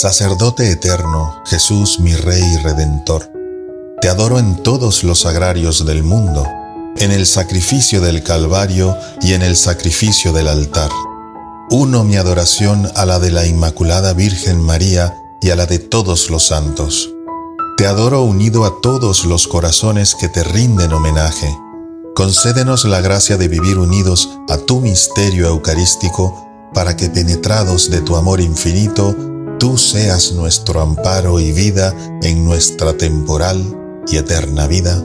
Sacerdote eterno, Jesús mi Rey y Redentor, te adoro en todos los agrarios del mundo, en el sacrificio del Calvario y en el sacrificio del altar. Uno mi adoración a la de la Inmaculada Virgen María y a la de todos los santos. Te adoro unido a todos los corazones que te rinden homenaje. Concédenos la gracia de vivir unidos a tu misterio eucarístico para que penetrados de tu amor infinito, tú seas nuestro amparo y vida en nuestra temporal y eterna vida.